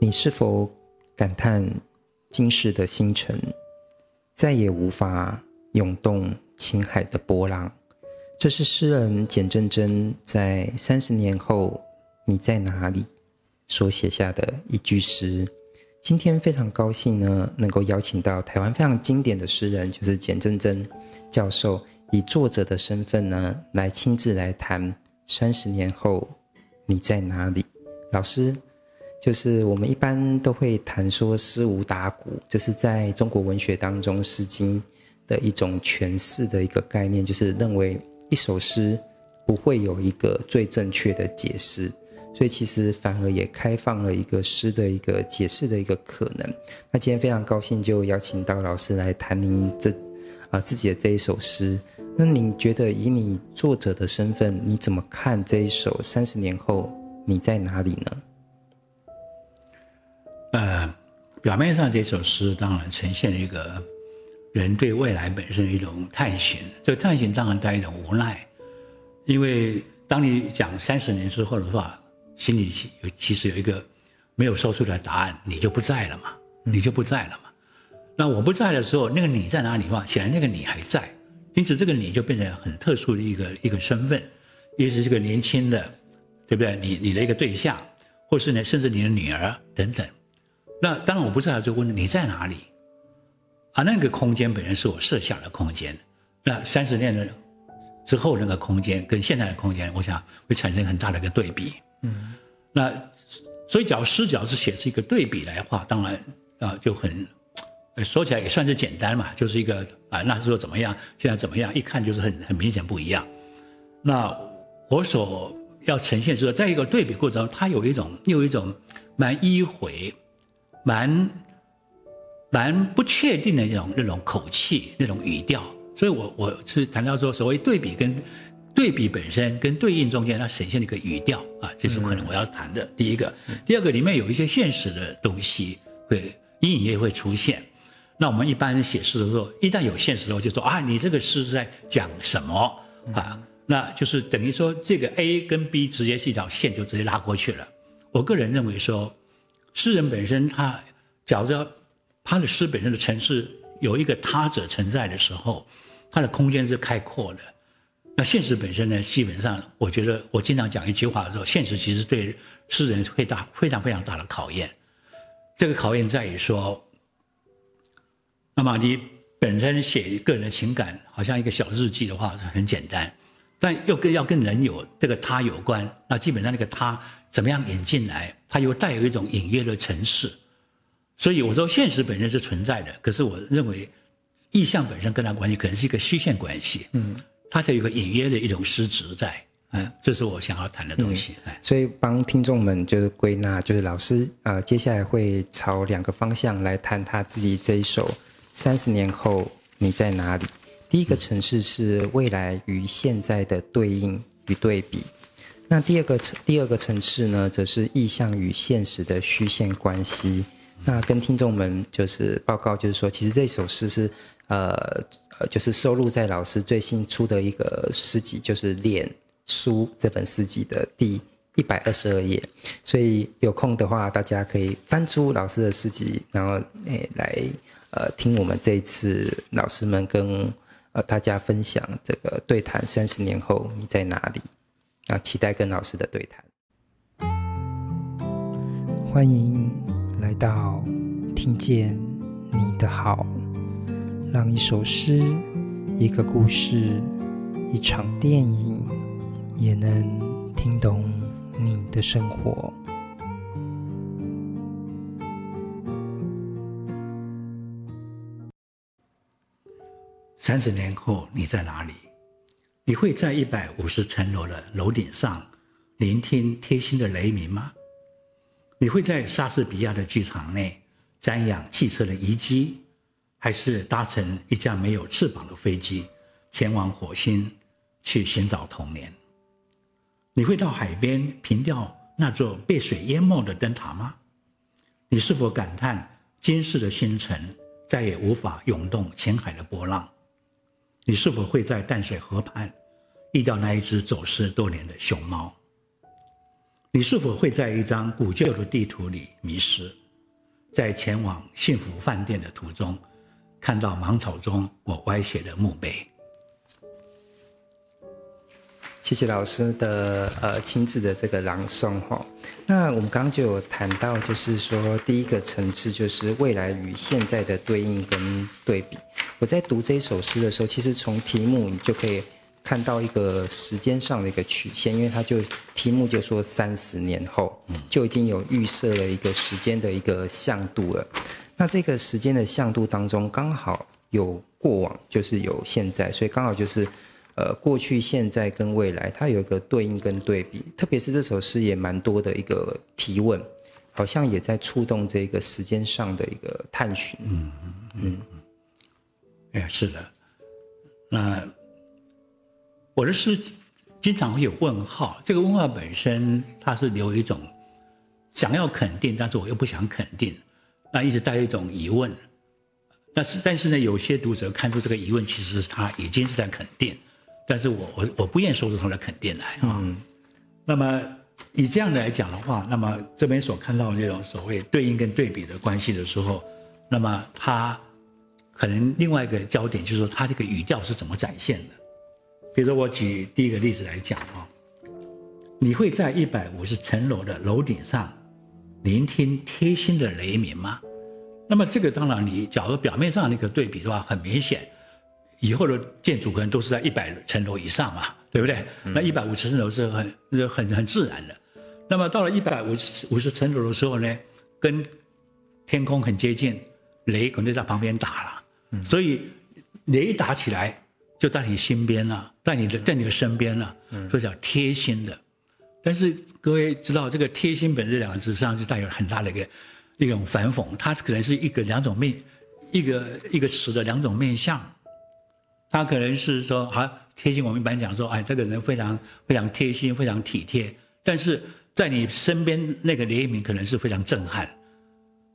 你是否感叹今世的星辰再也无法涌动情海的波浪？这是诗人简真真在三十年后你在哪里所写下的一句诗。今天非常高兴呢，能够邀请到台湾非常经典的诗人，就是简真真教授，以作者的身份呢，来亲自来谈三十年后你在哪里。老师，就是我们一般都会谈说诗无打鼓，这是在中国文学当中《诗经》的一种诠释的一个概念，就是认为一首诗不会有一个最正确的解释。所以其实反而也开放了一个诗的一个解释的一个可能。那今天非常高兴，就邀请到老师来谈您这啊自己的这一首诗。那你觉得以你作者的身份，你怎么看这一首三十年后你在哪里呢？呃，表面上这首诗当然呈现了一个人对未来本身的一种探寻，这个探寻当然带一种无奈，因为当你讲三十年之后的话。心里其其实有一个没有说出来的答案，你就不在了嘛，你就不在了嘛。那我不在的时候，那个你在哪里的话，显然那个你还在，因此这个你就变成很特殊的一个一个身份，也是这个年轻的，对不对？你你的一个对象，或是呢，甚至你的女儿等等。那当然我不在了，就问你在哪里？啊，那个空间本身是我设想的空间。那三十年的之后那个空间跟现在的空间，我想会产生很大的一个对比。嗯，那所以，假如视角是写是一个对比来话，当然啊就很说起来也算是简单嘛，就是一个啊那时候怎么样，现在怎么样，一看就是很很明显不一样。那我所要呈现是说，在一个对比过程中，它有一种又有一种蛮迂回、蛮蛮不确定的那种那种口气、那种语调。所以我我是谈到说，所谓对比跟。对比本身跟对应中间，它呈现了一个语调啊，这是可能我要谈的第一个。第二个里面有一些现实的东西会隐隐约约会出现。那我们一般写诗的时候，一旦有现实的时候，就说啊，你这个诗是在讲什么啊？那就是等于说这个 A 跟 B 直接是一条线，就直接拉过去了。我个人认为说，诗人本身他假如说他的诗本身的层次有一个他者存在的时候，他的空间是开阔的。那现实本身呢？基本上，我觉得我经常讲一句话的时候，现实其实对诗人会大非常非常大的考验。这个考验在于说，那么你本身写个人的情感，好像一个小日记的话是很简单，但又跟要跟人有这个他有关，那基本上那个他怎么样引进来，它又带有一种隐约的城市。所以我说现实本身是存在的，可是我认为意象本身跟它关系可能是一个虚线关系。嗯。它才有一个隐约的一种实质在，嗯，这是我想要谈的东西。嗯、所以帮听众们就是归纳，就是老师呃接下来会朝两个方向来谈他自己这一首《三十年后你在哪里》。第一个城市是未来与现在的对应与对比，那第二个层第二个层次呢，则是意象与现实的虚线关系。那跟听众们就是报告，就是说，其实这首诗是呃。呃，就是收录在老师最新出的一个诗集，就是《脸书》这本诗集的第一百二十二页。所以有空的话，大家可以翻出老师的诗集，然后诶来呃听我们这一次老师们跟呃大家分享这个对谈。三十年后你在哪里？啊，期待跟老师的对谈。欢迎来到听见你的好。让一首诗、一个故事、一场电影，也能听懂你的生活。三十年后你在哪里？你会在一百五十层楼的楼顶上聆听贴心的雷鸣吗？你会在莎士比亚的剧场内瞻仰汽车的遗迹？还是搭乘一架没有翅膀的飞机，前往火星去寻找童年？你会到海边凭吊那座被水淹没的灯塔吗？你是否感叹今世的星辰再也无法涌动情海的波浪？你是否会在淡水河畔遇到那一只走失多年的熊猫？你是否会在一张古旧的地图里迷失，在前往幸福饭店的途中，看到芒草中我歪斜的墓碑？谢谢老师的呃亲自的这个朗诵哈。那我们刚刚就有谈到，就是说第一个层次就是未来与现在的对应跟对比。我在读这一首诗的时候，其实从题目你就可以看到一个时间上的一个曲线，因为它就题目就说三十年后，就已经有预设了一个时间的一个向度了。那这个时间的向度当中，刚好有过往，就是有现在，所以刚好就是。呃，过去、现在跟未来，它有一个对应跟对比，特别是这首诗也蛮多的一个提问，好像也在触动这个时间上的一个探寻。嗯嗯嗯，哎，是的。那我的诗经常会有问号，这个问号本身它是留一种想要肯定，但是我又不想肯定，那一直带一种疑问。但是但是呢，有些读者看出这个疑问，其实是他已经是在肯定。但是我我我不愿意说出他的肯定来啊。嗯。那么以这样的来讲的话，那么这边所看到的这种所谓对应跟对比的关系的时候，那么他可能另外一个焦点就是说他这个语调是怎么展现的。比如说我举第一个例子来讲啊，你会在一百五十层楼的楼顶上聆听贴心的雷鸣吗？那么这个当然你假如表面上那个对比的话，很明显。以后的建筑可能都是在一百层楼以上嘛，对不对？那一百五十层楼是很是很很自然的。那么到了一百五十五十层楼的时候呢，跟天空很接近，雷可能就在旁边打了。所以雷打起来就在你身边了，在你的在你的身边了，所以叫贴心的。但是各位知道，这个“贴心”本这两个字实际上是带有很大的一个一种反讽，它可能是一个两种面，一个一个词的两种面向。他可能是说啊，贴心。我们一般讲说，哎，这个人非常非常贴心，非常体贴。但是在你身边那个雷鸣，可能是非常震撼。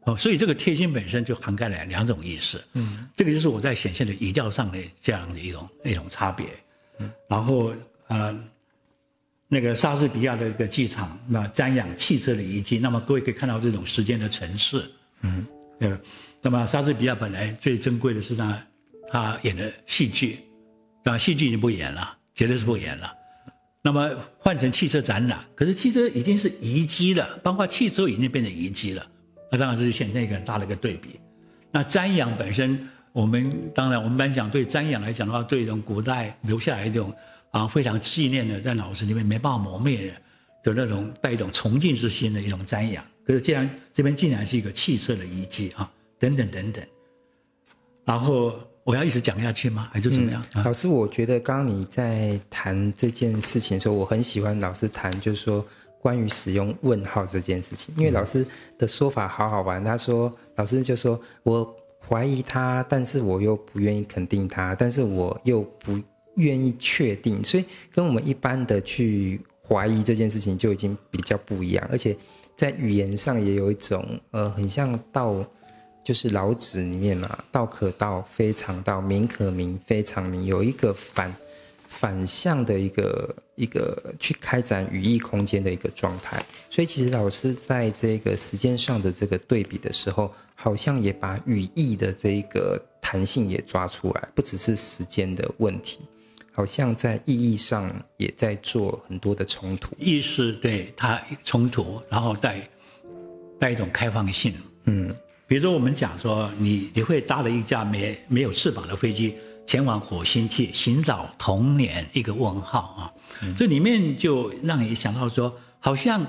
哦，所以这个贴心本身就涵盖了两种意思。嗯，这个就是我在显现的语调上的这样的一种一种差别。嗯，然后呃，那个莎士比亚的一个剧场，那瞻仰汽车的遗迹，那么各位可以看到这种时间的层次。嗯，对吧？那么莎士比亚本来最珍贵的是他。他演的戏剧，啊，戏剧已经不演了，绝对是不演了。那么换成汽车展览，可是汽车已经是遗迹了，包括汽车已经变成遗迹了。那当然这是显现一个很大的一个对比。那瞻仰本身，我们当然我们班讲对瞻仰来讲的话，对一种古代留下来一种啊非常纪念的，在脑子里面没办法磨灭的，有那种带一种崇敬之心的一种瞻仰。可是既然这边竟然是一个汽车的遗迹啊，等等等等，然后。我要一直讲下去吗？还是怎么样？嗯、老师，我觉得刚刚你在谈这件事情的时候，我很喜欢老师谈，就是说关于使用问号这件事情，因为老师的说法好好玩。他说，老师就说我怀疑他，但是我又不愿意肯定他，但是我又不愿意确定，所以跟我们一般的去怀疑这件事情就已经比较不一样，而且在语言上也有一种呃，很像道。就是老子里面嘛，道可道，非常道；名可名，非常名。有一个反反向的一个一个去开展语义空间的一个状态。所以，其实老师在这个时间上的这个对比的时候，好像也把语义的这一个弹性也抓出来，不只是时间的问题，好像在意义上也在做很多的冲突。意识对它冲突，然后带带一种开放性，嗯。比如说，我们讲说，你你会搭了一架没没有翅膀的飞机前往火星去寻找童年，一个问号啊，这里面就让你想到说，好像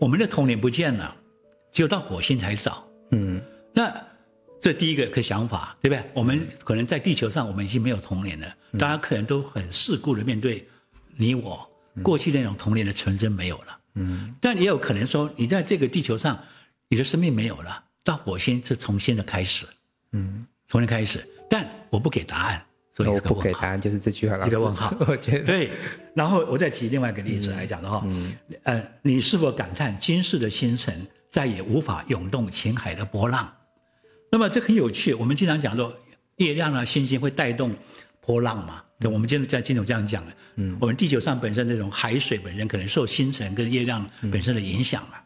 我们的童年不见了，只有到火星才找。嗯，那这第一个个想法，对不对？我们可能在地球上，我们已经没有童年了，大家可能都很世故的面对你我过去那种童年的纯真没有了。嗯，但也有可能说，你在这个地球上。你的生命没有了，到火星是重新的开始，嗯，重新开始。但我不给答案，所以我不给答案就是这句话，一个问号。我觉得对。然后我再举另外一个例子来讲的话，嗯，呃，你是否感叹今世的星辰再也无法涌动情海的波浪？那么这很有趣。我们经常讲说，月亮啊、星星会带动波浪嘛。对，我们今天在金总这样讲的，嗯，我们地球上本身那种海水本身可能受星辰跟月亮本身的影响嘛。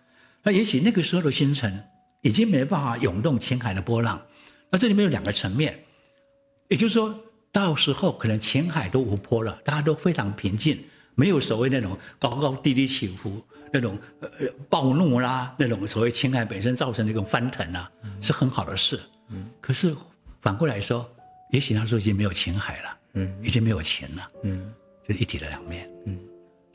那也许那个时候的星辰已经没办法涌动浅海的波浪。那这里面有两个层面，也就是说到时候可能浅海都无波了，大家都非常平静，没有所谓那种高高低低起伏。那种呃暴怒啦，那种所谓情海本身造成的一种翻腾啊，嗯、是很好的事。嗯，可是反过来说，也许那时候已经没有情海了，嗯，已经没有钱了，嗯，就是一体的两面，嗯，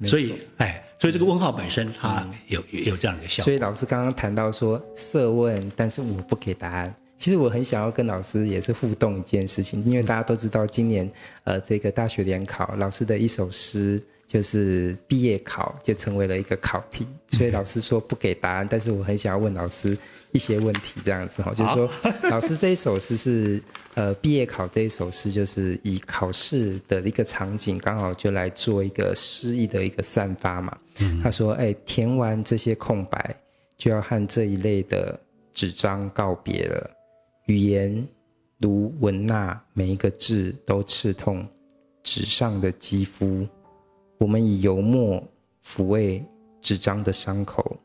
所以哎，所以这个问号本身它有、嗯、有这样的效果。所以老师刚刚谈到说设问，但是我不给答案。其实我很想要跟老师也是互动一件事情，因为大家都知道今年呃这个大学联考老师的一首诗。就是毕业考就成为了一个考题，所以老师说不给答案，但是我很想要问老师一些问题，这样子哈，就是说，老师这一首诗是呃毕业考这一首诗，就是以考试的一个场景，刚好就来做一个诗意的一个散发嘛。他说，哎，填完这些空白，就要和这一类的纸张告别了。语言如文纳，每一个字都刺痛纸上的肌肤。我们以油墨抚慰纸张的伤口，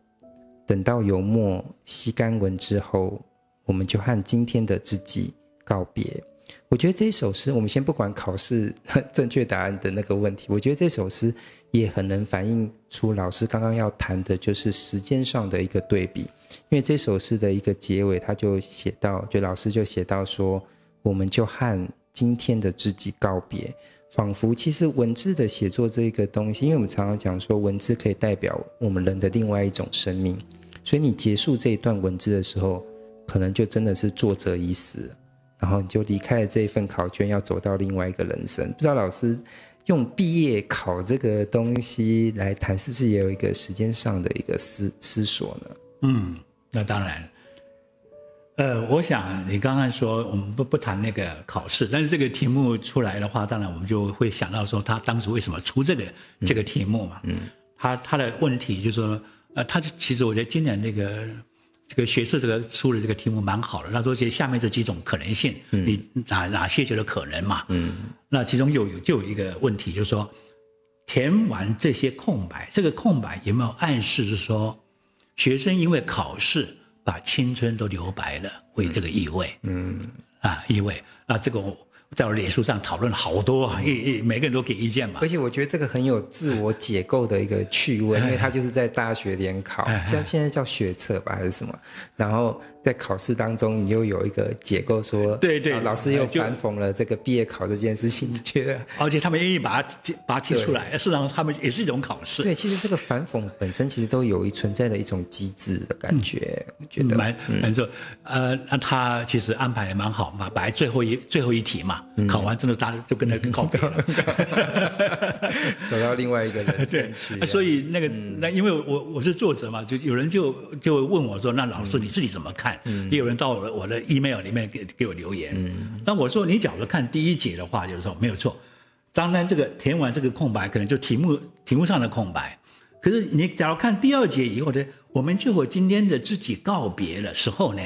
等到油墨吸干文之后，我们就和今天的自己告别。我觉得这首诗，我们先不管考试 正确答案的那个问题，我觉得这首诗也很能反映出老师刚刚要谈的，就是时间上的一个对比。因为这首诗的一个结尾，他就写到，就老师就写到说，我们就和今天的自己告别。仿佛其实文字的写作这一个东西，因为我们常常讲说文字可以代表我们人的另外一种生命，所以你结束这一段文字的时候，可能就真的是作者已死，然后你就离开了这一份考卷，要走到另外一个人生。不知道老师用毕业考这个东西来谈，是不是也有一个时间上的一个思思索呢？嗯，那当然。呃，我想你刚刚说我们不不谈那个考试，但是这个题目出来的话，当然我们就会想到说他当时为什么出这个、嗯、这个题目嘛。嗯。他他的问题就是说，呃，他其实我觉得今年那个这个学测这个出的这个题目蛮好的。他说，这下面这几种可能性，嗯、你哪哪些觉得可能嘛？嗯。那其中又有就有一个问题，就是说填完这些空白，这个空白有没有暗示是说学生因为考试？把青春都留白了，为这个意味，嗯，啊，意味，那这个我。在我脸书上讨论好多啊，一一每个人都给意见嘛。而且我觉得这个很有自我解构的一个趣味，因为他就是在大学联考，像现在叫学测吧还是什么，然后在考试当中你又有一个解构说，对对，老师又反讽了这个毕业考这件事情，你觉得？而且他们愿意把它把它提出来，事实上他们也是一种考试。对，其实这个反讽本身其实都有一存在的一种机制的感觉，我觉得蛮蛮错。呃，那他其实安排的蛮好嘛，摆最后一最后一题嘛。考完真的，大家就跟他告别了，走到另外一个人生去。所以那个那因为我我是作者嘛，就有人就就问我说：“那老师你自己怎么看？”也有人到我的我的 email 里面给给我留言。那我说：“你假如看第一节的话，就是说没有错。当然这个填完这个空白，可能就题目题目上的空白。可是你假如看第二节以后呢，我们就和今天的自己告别的时候呢，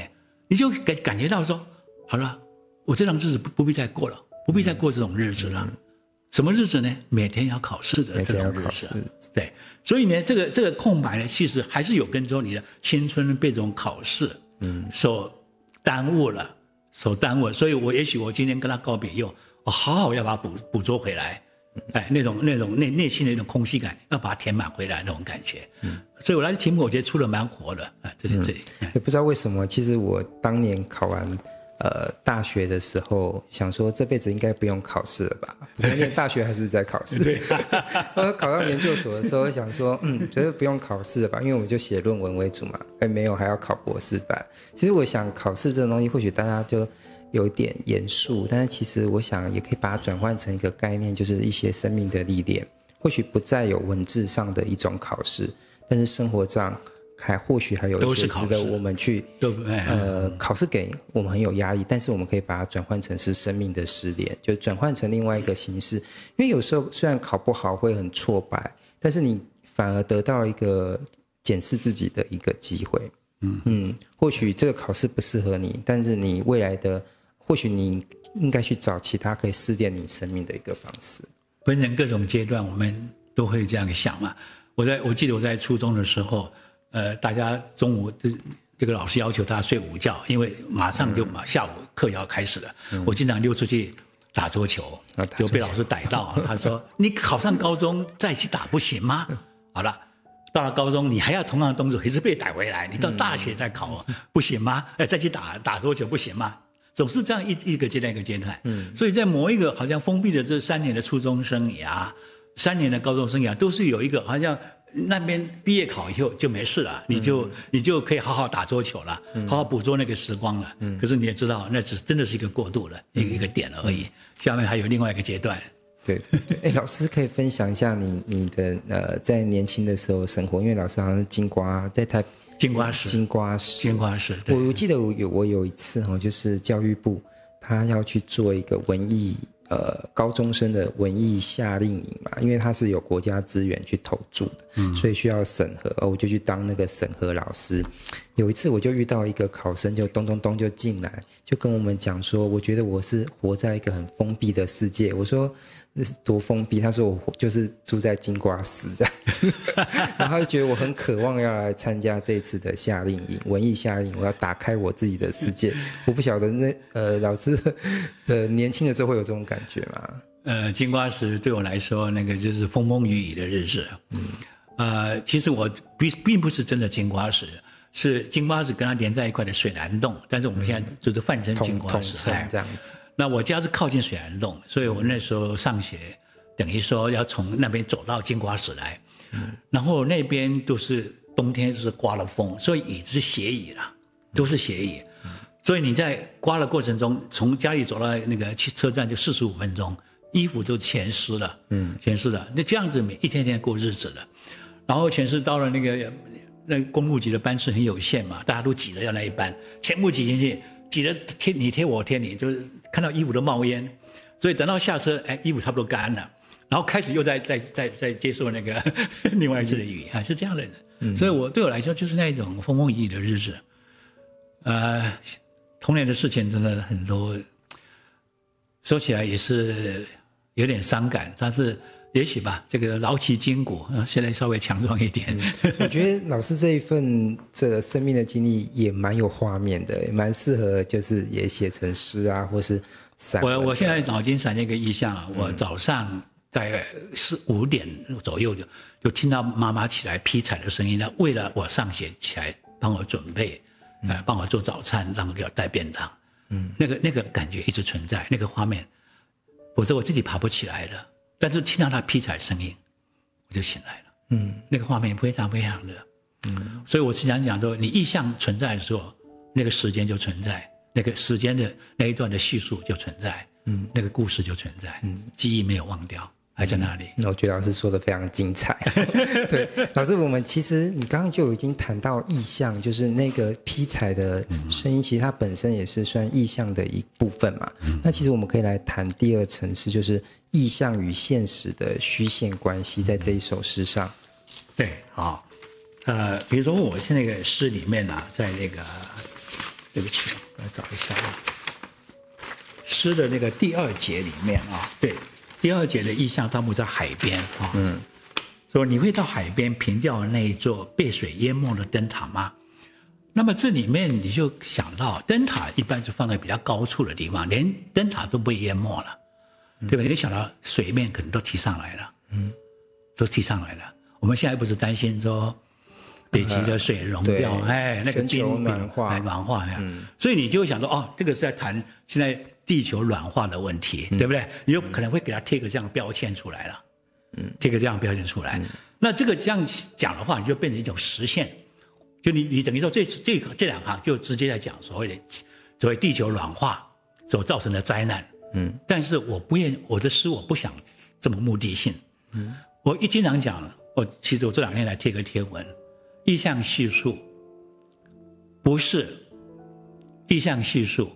你就感感觉到说，好了。”我这种日子不不必再过了，不必再过这种日子了。嗯、什么日子呢？每天要考试的这种日子。对，所以呢，这个这个空白呢，其实还是有跟着你的青春被这种考试嗯所耽误了，嗯、所耽误了。所以我也许我今天跟他告别以后，我好好要把它捕捕捉回来。哎，那种那种内内心的那种空虚感，要把它填满回来那种感觉。嗯，所以我来的题目我觉得出的蛮活的。啊，这里这里。也、嗯、不知道为什么，其实我当年考完。呃，大学的时候想说这辈子应该不用考试了吧？因为大学还是在考试。对。考到研究所的时候想说，嗯，觉得不用考试了吧？因为我们就写论文为主嘛。哎，没有，还要考博士班。其实我想考试这种东西，或许大家就有点严肃，但是其实我想也可以把它转换成一个概念，就是一些生命的历练。或许不再有文字上的一种考试，但是生活上。还或许还有一些值得我们去呃考试给我们很有压力，但是我们可以把它转换成是生命的试炼，就转换成另外一个形式。因为有时候虽然考不好会很挫败，但是你反而得到一个检视自己的一个机会。嗯嗯，或许这个考试不适合你，但是你未来的。或许你应该去找其他可以试炼你生命的一个方式。分成各种阶段，我们都会这样想嘛。我在我记得我在初中的时候，呃，大家中午这这个老师要求大家睡午觉，因为马上就马下午课要开始了。嗯、我经常溜出去打桌球，嗯、就被老师逮到，他说：“你考上高中再去打不行吗？” 好了。到了高中，你还要同样的动作，还是被逮回来。你到大学再考，嗯、不行吗？哎，再去打打桌球不行吗？总是这样一一个阶段一个阶段。嗯，所以在某一个好像封闭的这三年的初中生涯，三年的高中生涯，都是有一个好像那边毕业考以后就没事了，你就、嗯、你就可以好好打桌球了，嗯、好好捕捉那个时光了。嗯，可是你也知道，那只真的是一个过渡了，一个、嗯、一个点而已。下面还有另外一个阶段。对，哎，老师可以分享一下你你的呃，在年轻的时候生活，因为老师好像是金瓜在台金瓜石，金瓜石，金瓜石。我我记得我有我有一次哈，就是教育部他要去做一个文艺呃高中生的文艺夏令营嘛，因为他是有国家资源去投注的，嗯，所以需要审核，哦，我就去当那个审核老师。有一次我就遇到一个考生，就咚咚咚就进来，就跟我们讲说，我觉得我是活在一个很封闭的世界。我说。那是多封闭！他说我就是住在金瓜石这样子，然后他就觉得我很渴望要来参加这次的夏令营，文艺夏令营，我要打开我自己的世界。我不晓得那呃老师的年轻的时候会有这种感觉吗？呃，金瓜石对我来说，那个就是风风雨雨的日子。嗯，呃，其实我并并不是真的金瓜石，是金瓜石跟它连在一块的水湳洞，但是我们现在就是泛称金瓜石这样子。那我家是靠近水湳洞，所以我那时候上学，等于说要从那边走到金瓜石来，嗯，然后那边都是冬天是刮了风，所以雨是斜椅了，都是斜雨，所以你在刮的过程中，从家里走到那个去车站就四十五分钟，衣服都全湿了，嗯，全湿了，那这样子每一天天过日子了，然后全是到了那个那公务局的班次很有限嘛，大家都挤着要那一班，全部挤进去。挤得贴你贴我贴你，就是看到衣服都冒烟，所以等到下车，哎，衣服差不多干了，然后开始又在在在在接受那个 另外一次的雨啊，是这样的。嗯，所以我对我来说就是那一种风风雨雨的日子，呃，童年的事情真的很多，说起来也是有点伤感，但是。也许吧，这个劳其筋骨，现在稍微强壮一点。嗯、我觉得老师这一份这个生命的经历也蛮有画面的，蛮适合就是也写成诗啊，或是散。我我现在脑筋闪现一个意象啊，我早上在四五点左右就就听到妈妈起来劈柴的声音，那为了我上学起来帮我准备，呃，帮我做早餐，让我给我带便当。嗯，那个那个感觉一直存在，那个画面，否则我自己爬不起来了。但是听到他劈柴声音，我就醒来了。嗯，那个画面非常非常的，嗯，所以我经常讲说，你意象存在的时候，那个时间就存在，那个时间的那一段的叙述就存在，嗯，那个故事就存在，嗯，记忆没有忘掉。还在那里？那我觉得老师说的非常精彩。对，老师，我们其实你刚刚就已经谈到意象，就是那个劈柴的声音，其实它本身也是算意象的一部分嘛。嗯、那其实我们可以来谈第二层次，就是意象与现实的虚线关系，在这一首诗上。对，好，呃，比如说我现在那个诗里面啊，在那个，对不起，我来找一下啊，诗的那个第二节里面啊，对。第二节的意象，他们在海边啊，嗯，说你会到海边凭吊那一座被水淹没的灯塔吗？那么这里面你就想到，灯塔一般是放在比较高处的地方，连灯塔都被淹没了，嗯、对吧？你就想到水面可能都提上来了，嗯，都提上来了。我们现在不是担心说北极的水融掉，嗯、哎，那个冰暖化，暖化呀，嗯、所以你就想说，哦，这个是在谈现在。地球软化的问题，对不对？你有可能会给它贴个这样标签出来了，嗯，贴个这样标签出来。那这个这样讲的话，你就变成一种实现。就你你等于说这这这两行就直接在讲所谓的所谓地球软化所造成的灾难。嗯，但是我不愿我的诗我不想这么目的性。嗯，我一经常讲，我其实我这两天来贴个贴文，意向叙述不是意向叙述。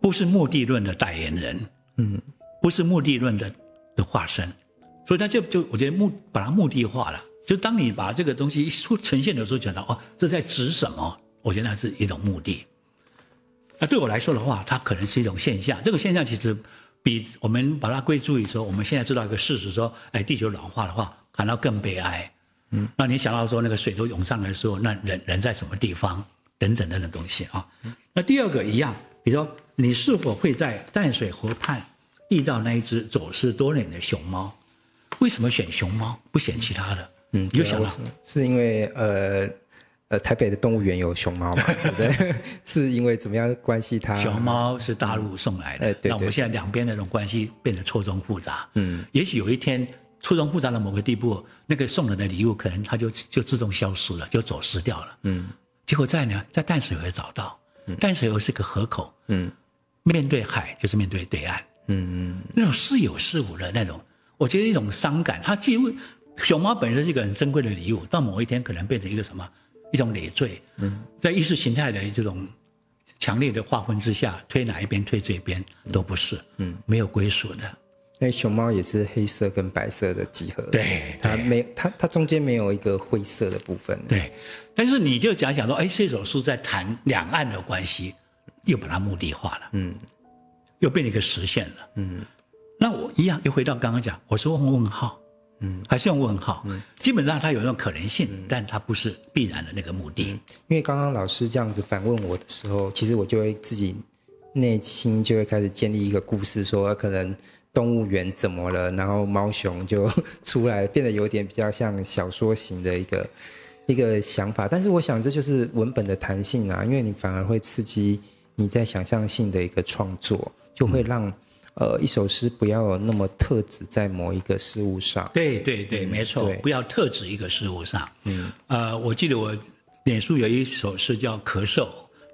不是目的论的代言人，嗯，不是目的论的的化身，所以他就就我觉得目把它目的化了。就当你把这个东西一出呈现的时候，觉得哦，这在指什么？我觉得那是一种目的。那对我来说的话，它可能是一种现象。这个现象其实比我们把它归注于说，我们现在知道一个事实，说，哎，地球暖化的话，感到更悲哀。嗯，那你想到说那个水都涌上来的时候，那人人在什么地方？等等等等东西啊。那第二个一样，比如说你是否会在淡水河畔遇到那一只走失多年的熊猫？为什么选熊猫不选其他的？嗯，你就想了，是因为呃呃台北的动物园有熊猫嘛？对不对？是因为怎么样关系它？熊猫是大陆送来的，嗯、对，对，对，那我们现在两边的那种关系变得错综复杂。嗯，也许有一天。错综复杂到某个地步，那个送人的礼物可能它就就自动消失了，就走失掉了。嗯，结果在呢，在淡水河找到，嗯、淡水河是个河口，嗯，面对海就是面对对岸，嗯嗯，那种似有似无的那种，我觉得一种伤感。它几乎熊猫本身是一个很珍贵的礼物，到某一天可能变成一个什么一种累赘。嗯，在意识形态的这种强烈的划分之下，推哪一边推这边都不是，嗯，没有归属的。因为熊猫也是黑色跟白色的集合，对，它没它它中间没有一个灰色的部分，对。但是你就讲讲说，哎，这首诗在谈两岸的关系，又把它目的化了，嗯，又变成一个实现了，嗯。那我一样又回到刚刚讲，我是问问号，嗯，还是用问号，嗯，基本上它有那种可能性，嗯，但它不是必然的那个目的。因为刚刚老师这样子反问我的时候，其实我就会自己内心就会开始建立一个故事，说可能。动物园怎么了？然后猫熊就出来，变得有点比较像小说型的一个一个想法。但是我想这就是文本的弹性啊，因为你反而会刺激你在想象性的一个创作，就会让、嗯、呃一首诗不要有那么特指在某一个事物上。对对对，没错，对不要特指一个事物上。嗯，呃，我记得我脸书有一首诗叫《咳嗽》。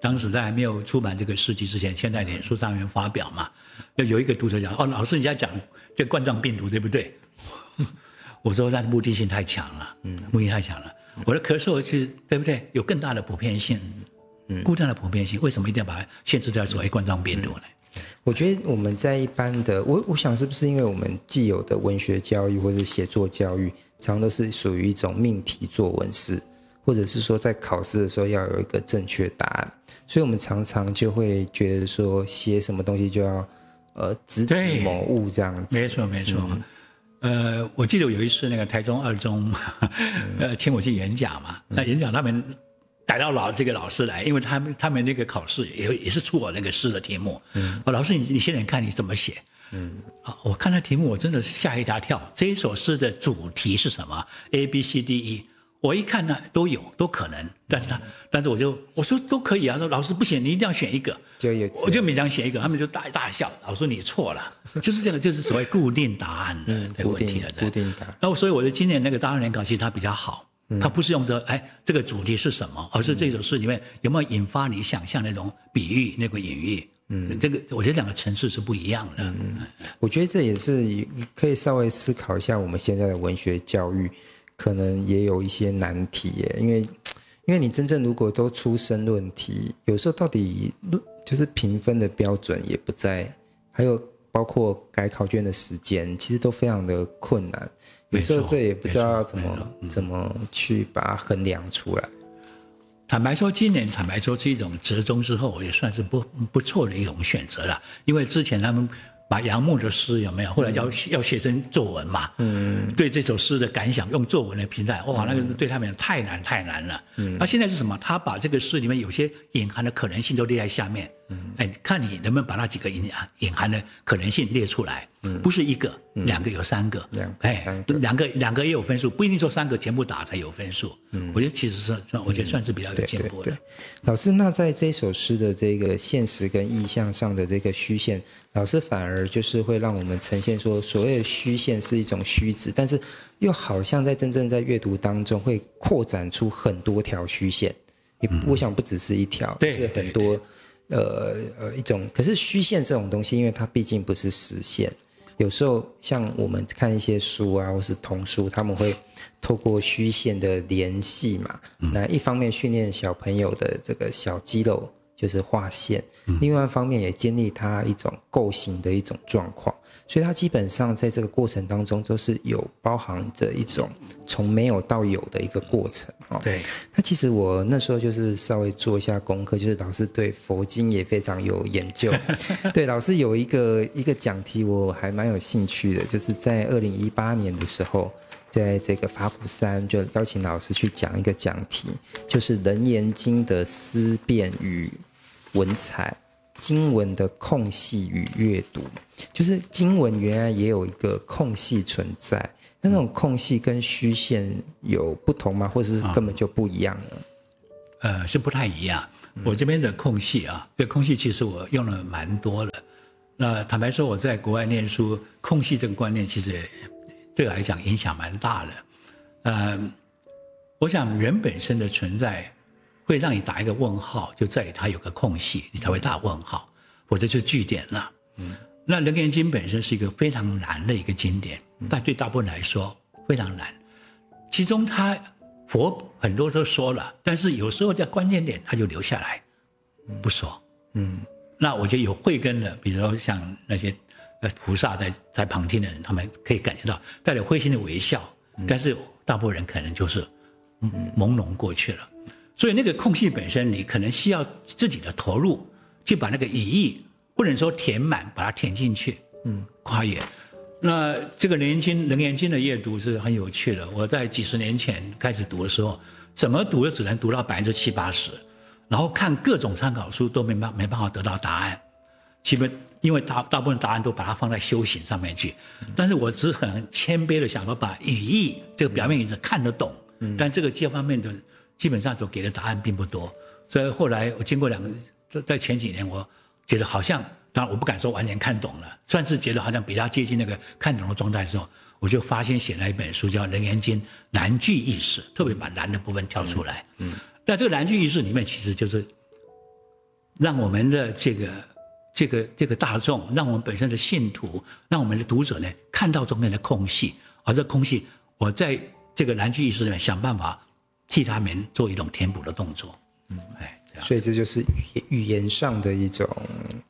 当时在还没有出版这个诗集之前，先在脸书上面发表嘛。要有一个读者讲：“哦，老师，你在讲这冠状病毒对不对？” 我说：“那目的性太强了，嗯，目的太强了。我的咳嗽是对不对？有更大的普遍性，嗯，孤单的普遍性，为什么一定要把它限制在所谓冠状病毒呢？”我觉得我们在一般的，我我想是不是因为我们既有的文学教育或者写作教育，常常都是属于一种命题作文式。或者是说，在考试的时候要有一个正确答案，所以我们常常就会觉得说，写什么东西就要呃直指某物这样子。没错，没错。嗯、呃，我记得有一次那个台中二中 呃请我去演讲嘛，嗯、那演讲他们逮到老这个老师来，因为他们他们那个考试也也是出我那个诗的题目。嗯，老师你你现在看你怎么写？嗯，啊，我看那题目我真的是吓一大跳。这一首诗的主题是什么？A B C D E。我一看呢，都有都可能，但是他，但是我就我说都可以啊。说老师不行，你一定要选一个，就有我就勉强选一个，他们就大大笑。老师你错了，就是这个，就是所谓固定答案的问题了。固定答案。那所以我的今年那个大二联考其实它比较好，它不是用着哎这个主题是什么，而是这首诗里面有没有引发你想象那种比喻那个隐喻。嗯，这个我觉得两个层次是不一样的。嗯，我觉得这也是可以稍微思考一下我们现在的文学教育。可能也有一些难题耶，因为，因为你真正如果都出申论题，有时候到底就是评分的标准也不在，还有包括改考卷的时间，其实都非常的困难。有时候这也不知道怎么怎么去把它衡量出来。坦白说，今年坦白说是一种折中之后，也算是不不错的一种选择了，因为之前他们。把杨牧的诗有没有？后来要要写成作文嘛？嗯，对这首诗的感想用作文来评价，哇，那个对他们太难太难了。嗯，那现在是什么？他把这个诗里面有些隐含的可能性都列在下面。嗯，哎，看你能不能把那几个隐含隐含的可能性列出来。嗯，不是一个，两个有三个。两，哎，两个两个也有分数，不一定说三个全部打才有分数。嗯，我觉得其实是，我觉得算是比较有进步的。老师，那在这首诗的这个现实跟意象上的这个虚线。老师反而就是会让我们呈现说，所谓的虚线是一种虚指，但是又好像在真正在阅读当中会扩展出很多条虚线。也我想不只是一条，是很多，呃呃一种。可是虚线这种东西，因为它毕竟不是实线，有时候像我们看一些书啊，或是童书，他们会透过虚线的联系嘛，那一方面训练小朋友的这个小肌肉。就是画线，另外一方面也建立他一种构型的一种状况，所以它基本上在这个过程当中都是有包含着一种从没有到有的一个过程哦。对，那其实我那时候就是稍微做一下功课，就是老师对佛经也非常有研究。对，老师有一个一个讲题，我还蛮有兴趣的，就是在二零一八年的时候，在这个法鼓山就邀请老师去讲一个讲题，就是《楞严经》的思辨与文采。经文的空隙与阅读，就是经文原来也有一个空隙存在，那种空隙跟虚线有不同吗？或者是根本就不一样呢？呃，是不太一样。我这边的空隙啊，这空隙其实我用了蛮多了。那坦白说，我在国外念书，空隙这个观念其实对我来讲影响蛮大的。呃，我想人本身的存在。会让你打一个问号，就在于它有个空隙，你才会打问号，否则就是句点了。嗯，那《楞严经》本身是一个非常难的一个经典，但对大部分来说非常难。其中他佛很多都说了，但是有时候在关键点他就留下来不说。嗯，那我觉得有慧根的，比如说像那些呃菩萨在在旁听的人，他们可以感觉到带着会心的微笑，但是大部分人可能就是朦胧过去了。所以那个空隙本身，你可能需要自己的投入，去把那个语义不能说填满，把它填进去，嗯，跨越。那这个《楞严经》《楞严经》的阅读是很有趣的。我在几十年前开始读的时候，怎么读都只能读到百分之七八十，然后看各种参考书都没办没办法得到答案。基本因为大大部分答案都把它放在修行上面去，但是我只是很谦卑的想说，把语义这个表面意思看得懂，但这个这方面的。基本上所给的答案并不多，所以后来我经过两个，在在前几年，我觉得好像，当然我不敢说完全看懂了，算是觉得好像比较接近那个看懂的状态的时候，我就发现写了一本书叫《人言间难句意识》，特别把难的部分挑出来。嗯，那这个难句意识里面其实就是让我们的这个这个这个大众，让我们本身的信徒，让我们的读者呢看到中间的空隙，而这空隙，我在这个难句意识里面想办法。替他们做一种填补的动作，嗯，哎，所以这就是语语言上的一种，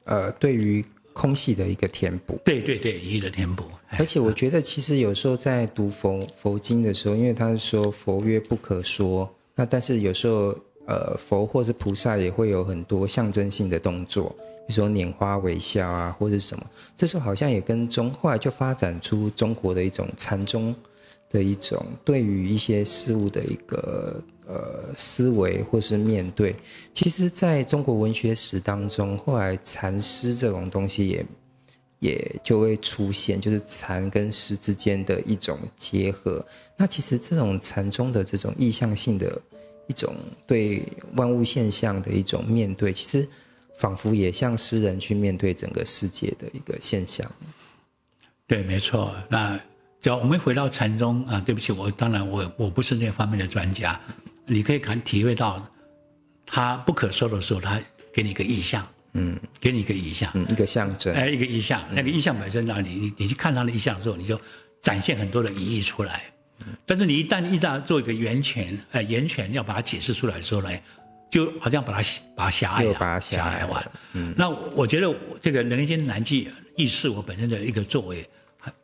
呃，对于空隙的一个填补。对对对，语义的填补。而且我觉得，其实有时候在读佛佛经的时候，因为他是说佛曰不可说，那但是有时候，呃，佛或是菩萨也会有很多象征性的动作，比如说拈花微笑啊，或者什么，这时候好像也跟中后来就发展出中国的一种禅宗。的一种对于一些事物的一个呃思维或是面对，其实在中国文学史当中，后来禅诗这种东西也也就会出现，就是禅跟诗之间的一种结合。那其实这种禅宗的这种意象性的一种对万物现象的一种面对，其实仿佛也像诗人去面对整个世界的一个现象。对，没错。那。只要我们回到禅宗啊，对不起，我当然我我不是那方面的专家，你可以看体会到，他不可说的时候，他给你一个意象，嗯，给你一个意象，嗯，一个象征，哎，一个意象，那个意象本身让你你你去看他的意象的时候，你就展现很多的意义出来。但是你一旦一旦做一个源泉，呃，源泉要把它解释出来的时候呢，就好像把它把它狭隘了，把它狭隘完了。嗯，那我觉得这个《楞严经难记意释》我本身的一个作为。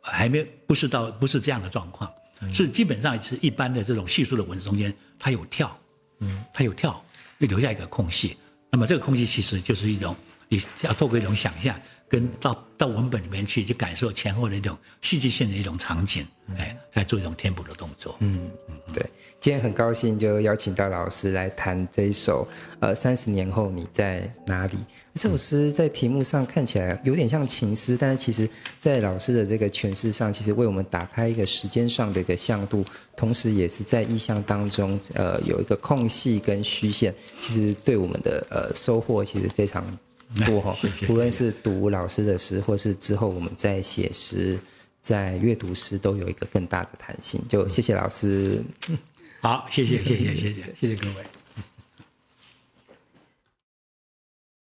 还没不是到不是这样的状况，是基本上是一般的这种叙述的文字中间，它有跳，嗯，它有跳，就留下一个空隙。那么这个空隙其实就是一种，你要透过一种想象，跟到到文本里面去，去感受前后的一种戏剧性的一种场景，哎，在做一种填补的动作。嗯嗯，对。今天很高兴就邀请到老师来谈这一首，呃，三十年后你在哪里？这首诗在题目上看起来有点像情诗，但是其实在老师的这个诠释上，其实为我们打开一个时间上的一个向度，同时也是在意象当中，呃，有一个空隙跟虚线，其实对我们的呃收获其实非常多哈。无论是读老师的诗，或是之后我们在写诗、在阅读诗，都有一个更大的弹性。就谢谢老师。好，谢谢，谢谢，谢谢，谢谢各位。